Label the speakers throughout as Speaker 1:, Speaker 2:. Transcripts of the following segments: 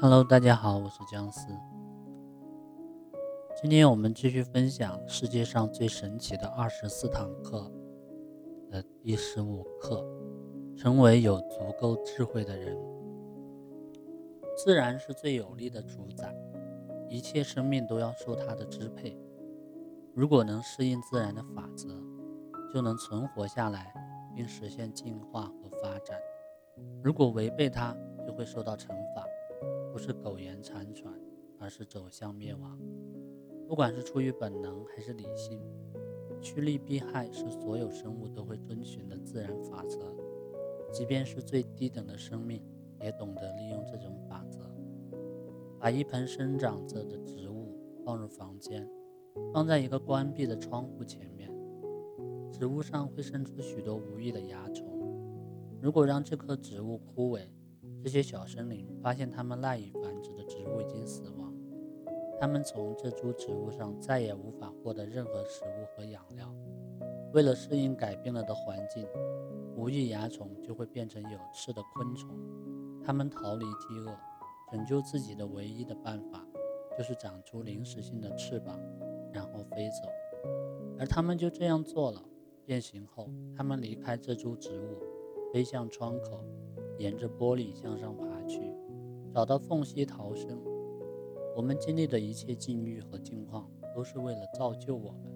Speaker 1: Hello，大家好，我是姜思。今天我们继续分享世界上最神奇的二十四堂课的第十五课：成为有足够智慧的人。自然是最有力的主宰，一切生命都要受它的支配。如果能适应自然的法则，就能存活下来，并实现进化和发展；如果违背它，就会受到惩罚。不是苟延残喘，而是走向灭亡。不管是出于本能还是理性，趋利避害是所有生物都会遵循的自然法则。即便是最低等的生命，也懂得利用这种法则。把一盆生长着的植物放入房间，放在一个关闭的窗户前面，植物上会生出许多无益的蚜虫。如果让这棵植物枯萎，这些小生灵发现，它们赖以繁殖的植物已经死亡，它们从这株植物上再也无法获得任何食物和养料。为了适应改变了的环境，无翼蚜虫就会变成有翅的昆虫。它们逃离饥饿，拯救自己的唯一的办法，就是长出临时性的翅膀，然后飞走。而它们就这样做了。变形后，它们离开这株植物，飞向窗口。沿着玻璃向上爬去，找到缝隙逃生。我们经历的一切境遇和境况，都是为了造就我们。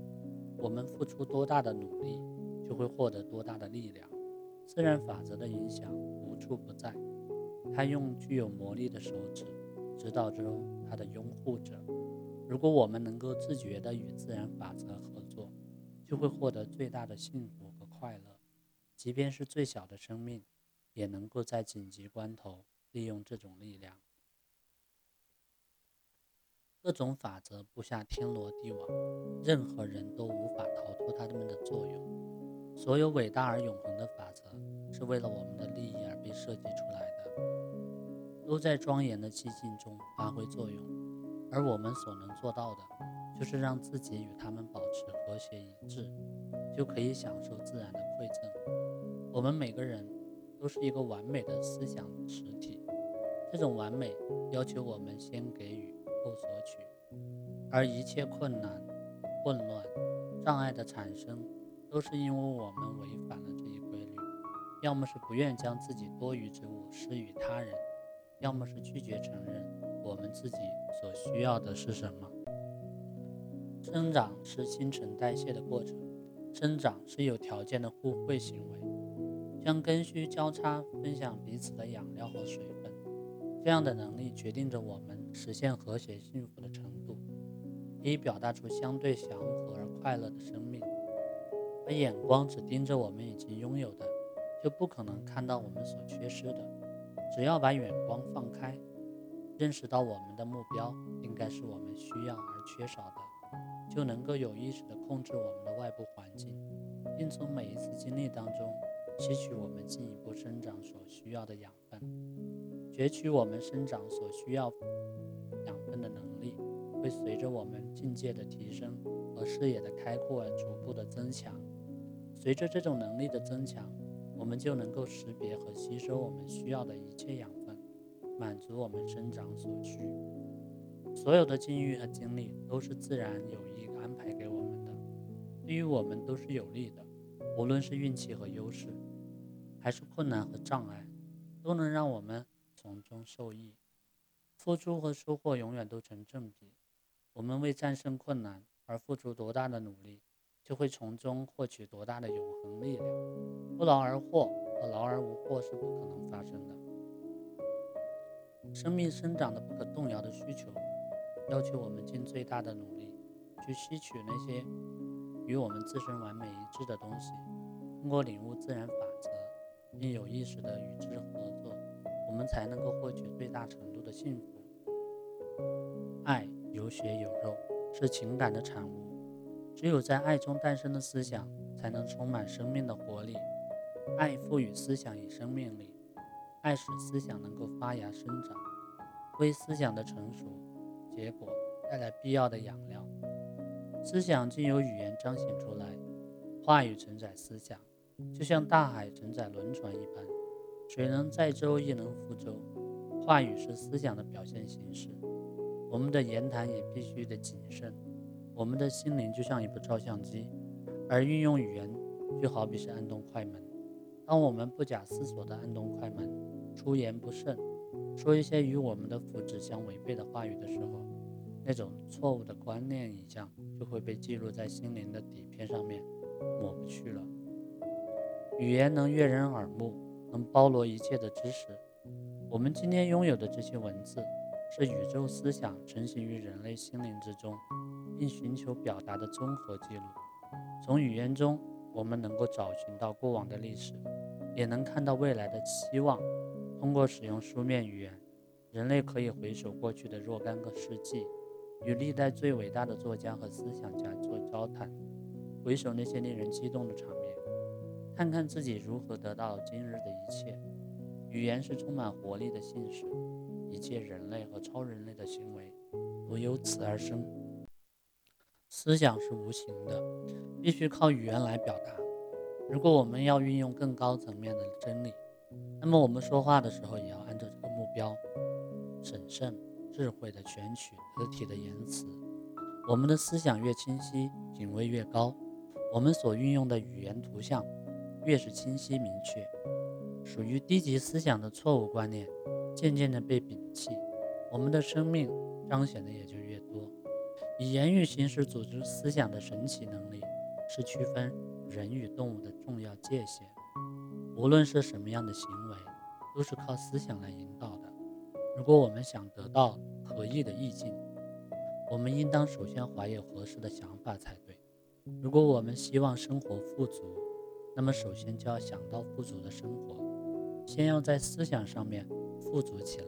Speaker 1: 我们付出多大的努力，就会获得多大的力量。自然法则的影响无处不在。他用具有魔力的手指指导着他的拥护者。如果我们能够自觉地与自然法则合作，就会获得最大的幸福和快乐，即便是最小的生命。也能够在紧急关头利用这种力量。各种法则布下天罗地网，任何人都无法逃脱它们的作用。所有伟大而永恒的法则是为了我们的利益而被设计出来的，都在庄严的寂静中发挥作用。而我们所能做到的，就是让自己与它们保持和谐一致，就可以享受自然的馈赠。我们每个人。都是一个完美的思想实体，这种完美要求我们先给予后索取，而一切困难、混乱、障碍的产生，都是因为我们违反了这一规律：要么是不愿将自己多余之物施与他人，要么是拒绝承认我们自己所需要的是什么。生长是新陈代谢的过程，生长是有条件的互惠行为。将根须交叉分享彼此的养料和水分，这样的能力决定着我们实现和谐幸福的程度，以表达出相对祥和而快乐的生命。把眼光只盯着我们已经拥有的，就不可能看到我们所缺失的。只要把眼光放开，认识到我们的目标应该是我们需要而缺少的，就能够有意识地控制我们的外部环境，并从每一次经历当中。吸取我们进一步生长所需要的养分，攫取我们生长所需要养分的能力，会随着我们境界的提升和视野的开阔而逐步的增强。随着这种能力的增强，我们就能够识别和吸收我们需要的一切养分，满足我们生长所需。所有的境遇和经历都是自然有意安排给我们的，对于我们都是有利的。无论是运气和优势，还是困难和障碍，都能让我们从中受益。付出和收获永远都成正比。我们为战胜困难而付出多大的努力，就会从中获取多大的永恒力量。不劳而获和劳而无获是不可能发生的。生命生长的不可动摇的需求，要求我们尽最大的努力去吸取那些。与我们自身完美一致的东西，通过领悟自然法，并有意识地与之合作，我们才能够获取最大程度的幸福。爱有血有肉，是情感的产物。只有在爱中诞生的思想，才能充满生命的活力。爱赋予思想以生命力，爱使思想能够发芽生长，为思想的成熟结果带来必要的养料。思想经由语言彰显出来，话语承载思想，就像大海承载轮船一般，水能载舟亦能覆舟。话语是思想的表现形式，我们的言谈也必须得谨慎。我们的心灵就像一部照相机，而运用语言就好比是按动快门。当我们不假思索地按动快门，出言不慎，说一些与我们的福祉相违背的话语的时候，那种错误的观念影像就会被记录在心灵的底片上面，抹不去了。语言能悦人耳目，能包罗一切的知识。我们今天拥有的这些文字，是宇宙思想成型于人类心灵之中，并寻求表达的综合记录。从语言中，我们能够找寻到过往的历史，也能看到未来的希望。通过使用书面语言，人类可以回首过去的若干个世纪，与历代最伟大的作家和思想家做交谈，回首那些令人激动的场面，看看自己如何得到今日的一切。语言是充满活力的信使，一切人类和超人类的行为都由此而生。思想是无形的，必须靠语言来表达。如果我们要运用更高层面的真理，那么我们说话的时候也要按照这个目标，审慎、智慧的选取得体的言辞。我们的思想越清晰，品位越高，我们所运用的语言图像越是清晰明确。属于低级思想的错误观念，渐渐地被摒弃，我们的生命彰显的也就越多。以言语形式组织思想的神奇能力，是区分人与动物的重要界限。无论是什么样的行为，都是靠思想来引导的。如果我们想得到合意的意境，我们应当首先怀有合适的想法才对。如果我们希望生活富足，那么首先就要想到富足的生活。先要在思想上面富足起来，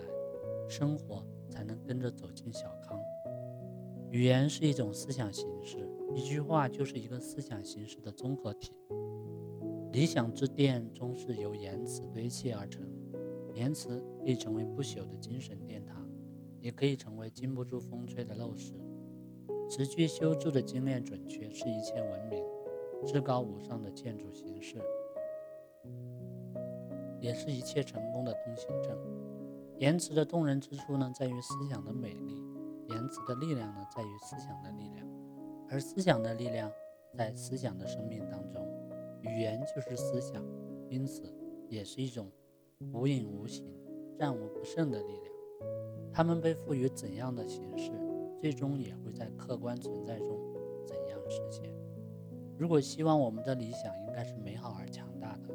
Speaker 1: 生活才能跟着走进小康。语言是一种思想形式，一句话就是一个思想形式的综合体。理想之殿终是由言辞堆砌而成，言辞可以成为不朽的精神殿堂，也可以成为经不住风吹的陋室。词句修筑的精炼准确，是一切文明至高无上的建筑形式。也是一切成功的通行证。言辞的动人之处呢，在于思想的美丽；言辞的力量呢，在于思想的力量。而思想的力量在思想的生命当中，语言就是思想，因此也是一种无影无形、战无不胜的力量。它们被赋予怎样的形式，最终也会在客观存在中怎样实现。如果希望我们的理想应该是美好而强大的。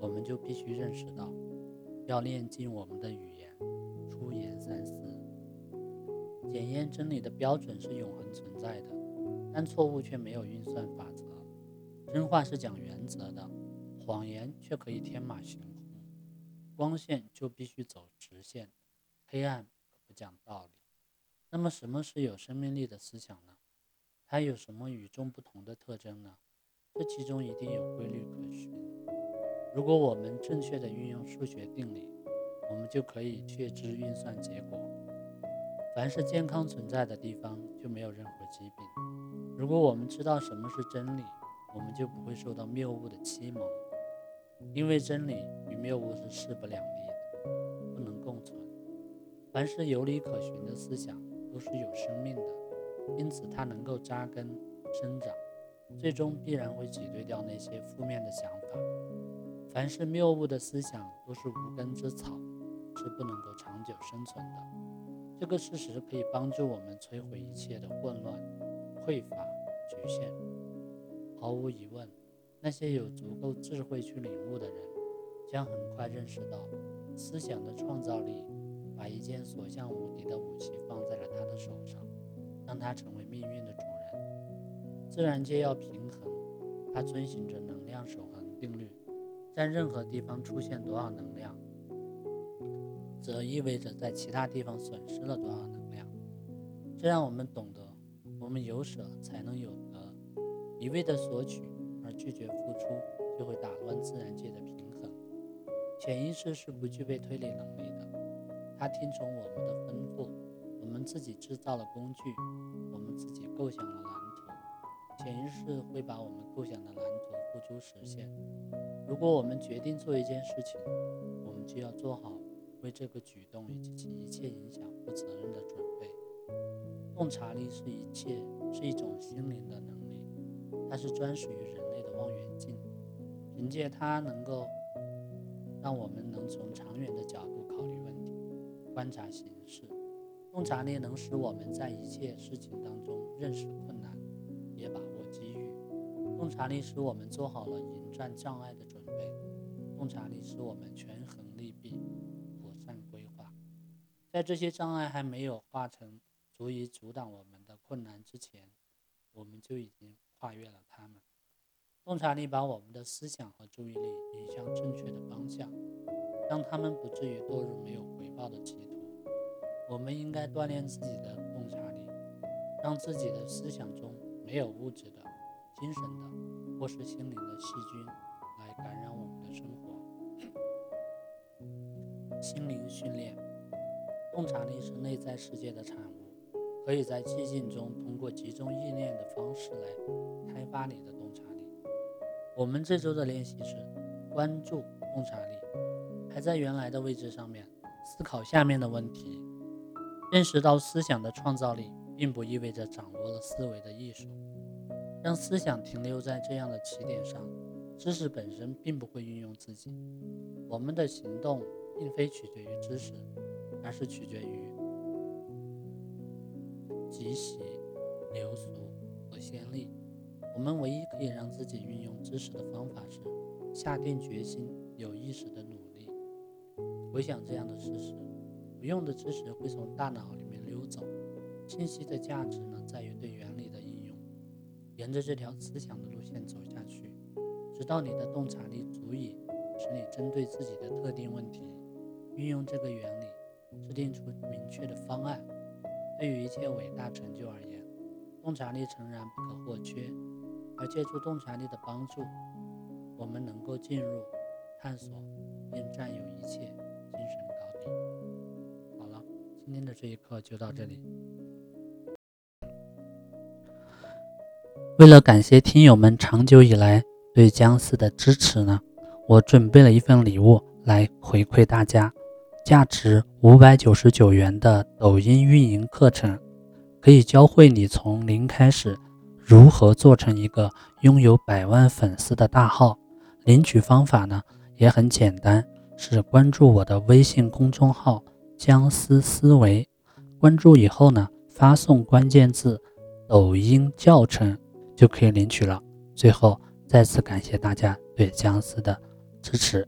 Speaker 1: 我们就必须认识到，要练尽我们的语言，出言三思。检验真理的标准是永恒存在的，但错误却没有运算法则。真话是讲原则的，谎言却可以天马行空。光线就必须走直线，黑暗不讲道理。那么，什么是有生命力的思想呢？它有什么与众不同的特征呢？这其中一定有规律可循。如果我们正确的运用数学定理，我们就可以确知运算结果。凡是健康存在的地方，就没有任何疾病。如果我们知道什么是真理，我们就不会受到谬误的欺蒙。因为真理与谬误是势不两立的，不能共存。凡是有理可循的思想，都是有生命的，因此它能够扎根生长，最终必然会挤兑掉那些负面的想法。凡是谬误的思想都是无根之草，是不能够长久生存的。这个事实可以帮助我们摧毁一切的混乱、匮乏、局限。毫无疑问，那些有足够智慧去领悟的人，将很快认识到，思想的创造力把一件所向无敌的武器放在了他的手上，让它成为命运的主人。自然界要平衡，它遵循着能量守恒定律。在任何地方出现多少能量，则意味着在其他地方损失了多少能量。这让我们懂得，我们有舍才能有得。一味的索取而拒绝付出，就会打乱自然界的平衡。潜意识是不具备推理能力的，它听从我们的吩咐。我们自己制造了工具，我们自己构想了蓝图，潜意识会把我们构想的蓝图付诸实现。如果我们决定做一件事情，我们就要做好为这个举动以及其一切影响负责任的准备。洞察力是一切，是一种心灵的能力，它是专属于人类的望远镜，凭借它能够让我们能从长远的角度考虑问题，观察形势。洞察力能使我们在一切事情当中认识困难，也把握机遇。洞察力使我们做好了迎战障碍的准备。洞察力使我们权衡利弊，妥善规划。在这些障碍还没有化成足以阻挡我们的困难之前，我们就已经跨越了它们。洞察力把我们的思想和注意力引向正确的方向，让他们不至于堕入没有回报的歧途。我们应该锻炼自己的洞察力，让自己的思想中没有物质的、精神的或是心灵的细菌来感染我们的生活。心灵训练，洞察力是内在世界的产物，可以在寂静中通过集中意念的方式来开发你的洞察力。我们这周的练习是关注洞察力，还在原来的位置上面，思考下面的问题。认识到思想的创造力，并不意味着掌握了思维的艺术。让思想停留在这样的起点上，知识本身并不会运用自己。我们的行动。并非取决于知识，而是取决于集习、流俗和先例。我们唯一可以让自己运用知识的方法是下定决心、有意识的努力。回想这样的事实：不用的知识会从大脑里面溜走，信息的价值呢，在于对原理的应用。沿着这条思想的路线走下去，直到你的洞察力足以使你针对自己的特定问题。运用这个原理，制定出明确的方案。对于一切伟大成就而言，洞察力诚然不可或缺。而借助洞察力的帮助，我们能够进入、探索并占有一切。今天的这一课就到这里。为了感谢听友们长久以来对僵尸的支持呢，我准备了一份礼物来回馈大家。价值五百九十九元的抖音运营课程，可以教会你从零开始如何做成一个拥有百万粉丝的大号。领取方法呢也很简单，是关注我的微信公众号“僵尸思维”。关注以后呢，发送关键字“抖音教程”就可以领取了。最后再次感谢大家对僵尸的支持。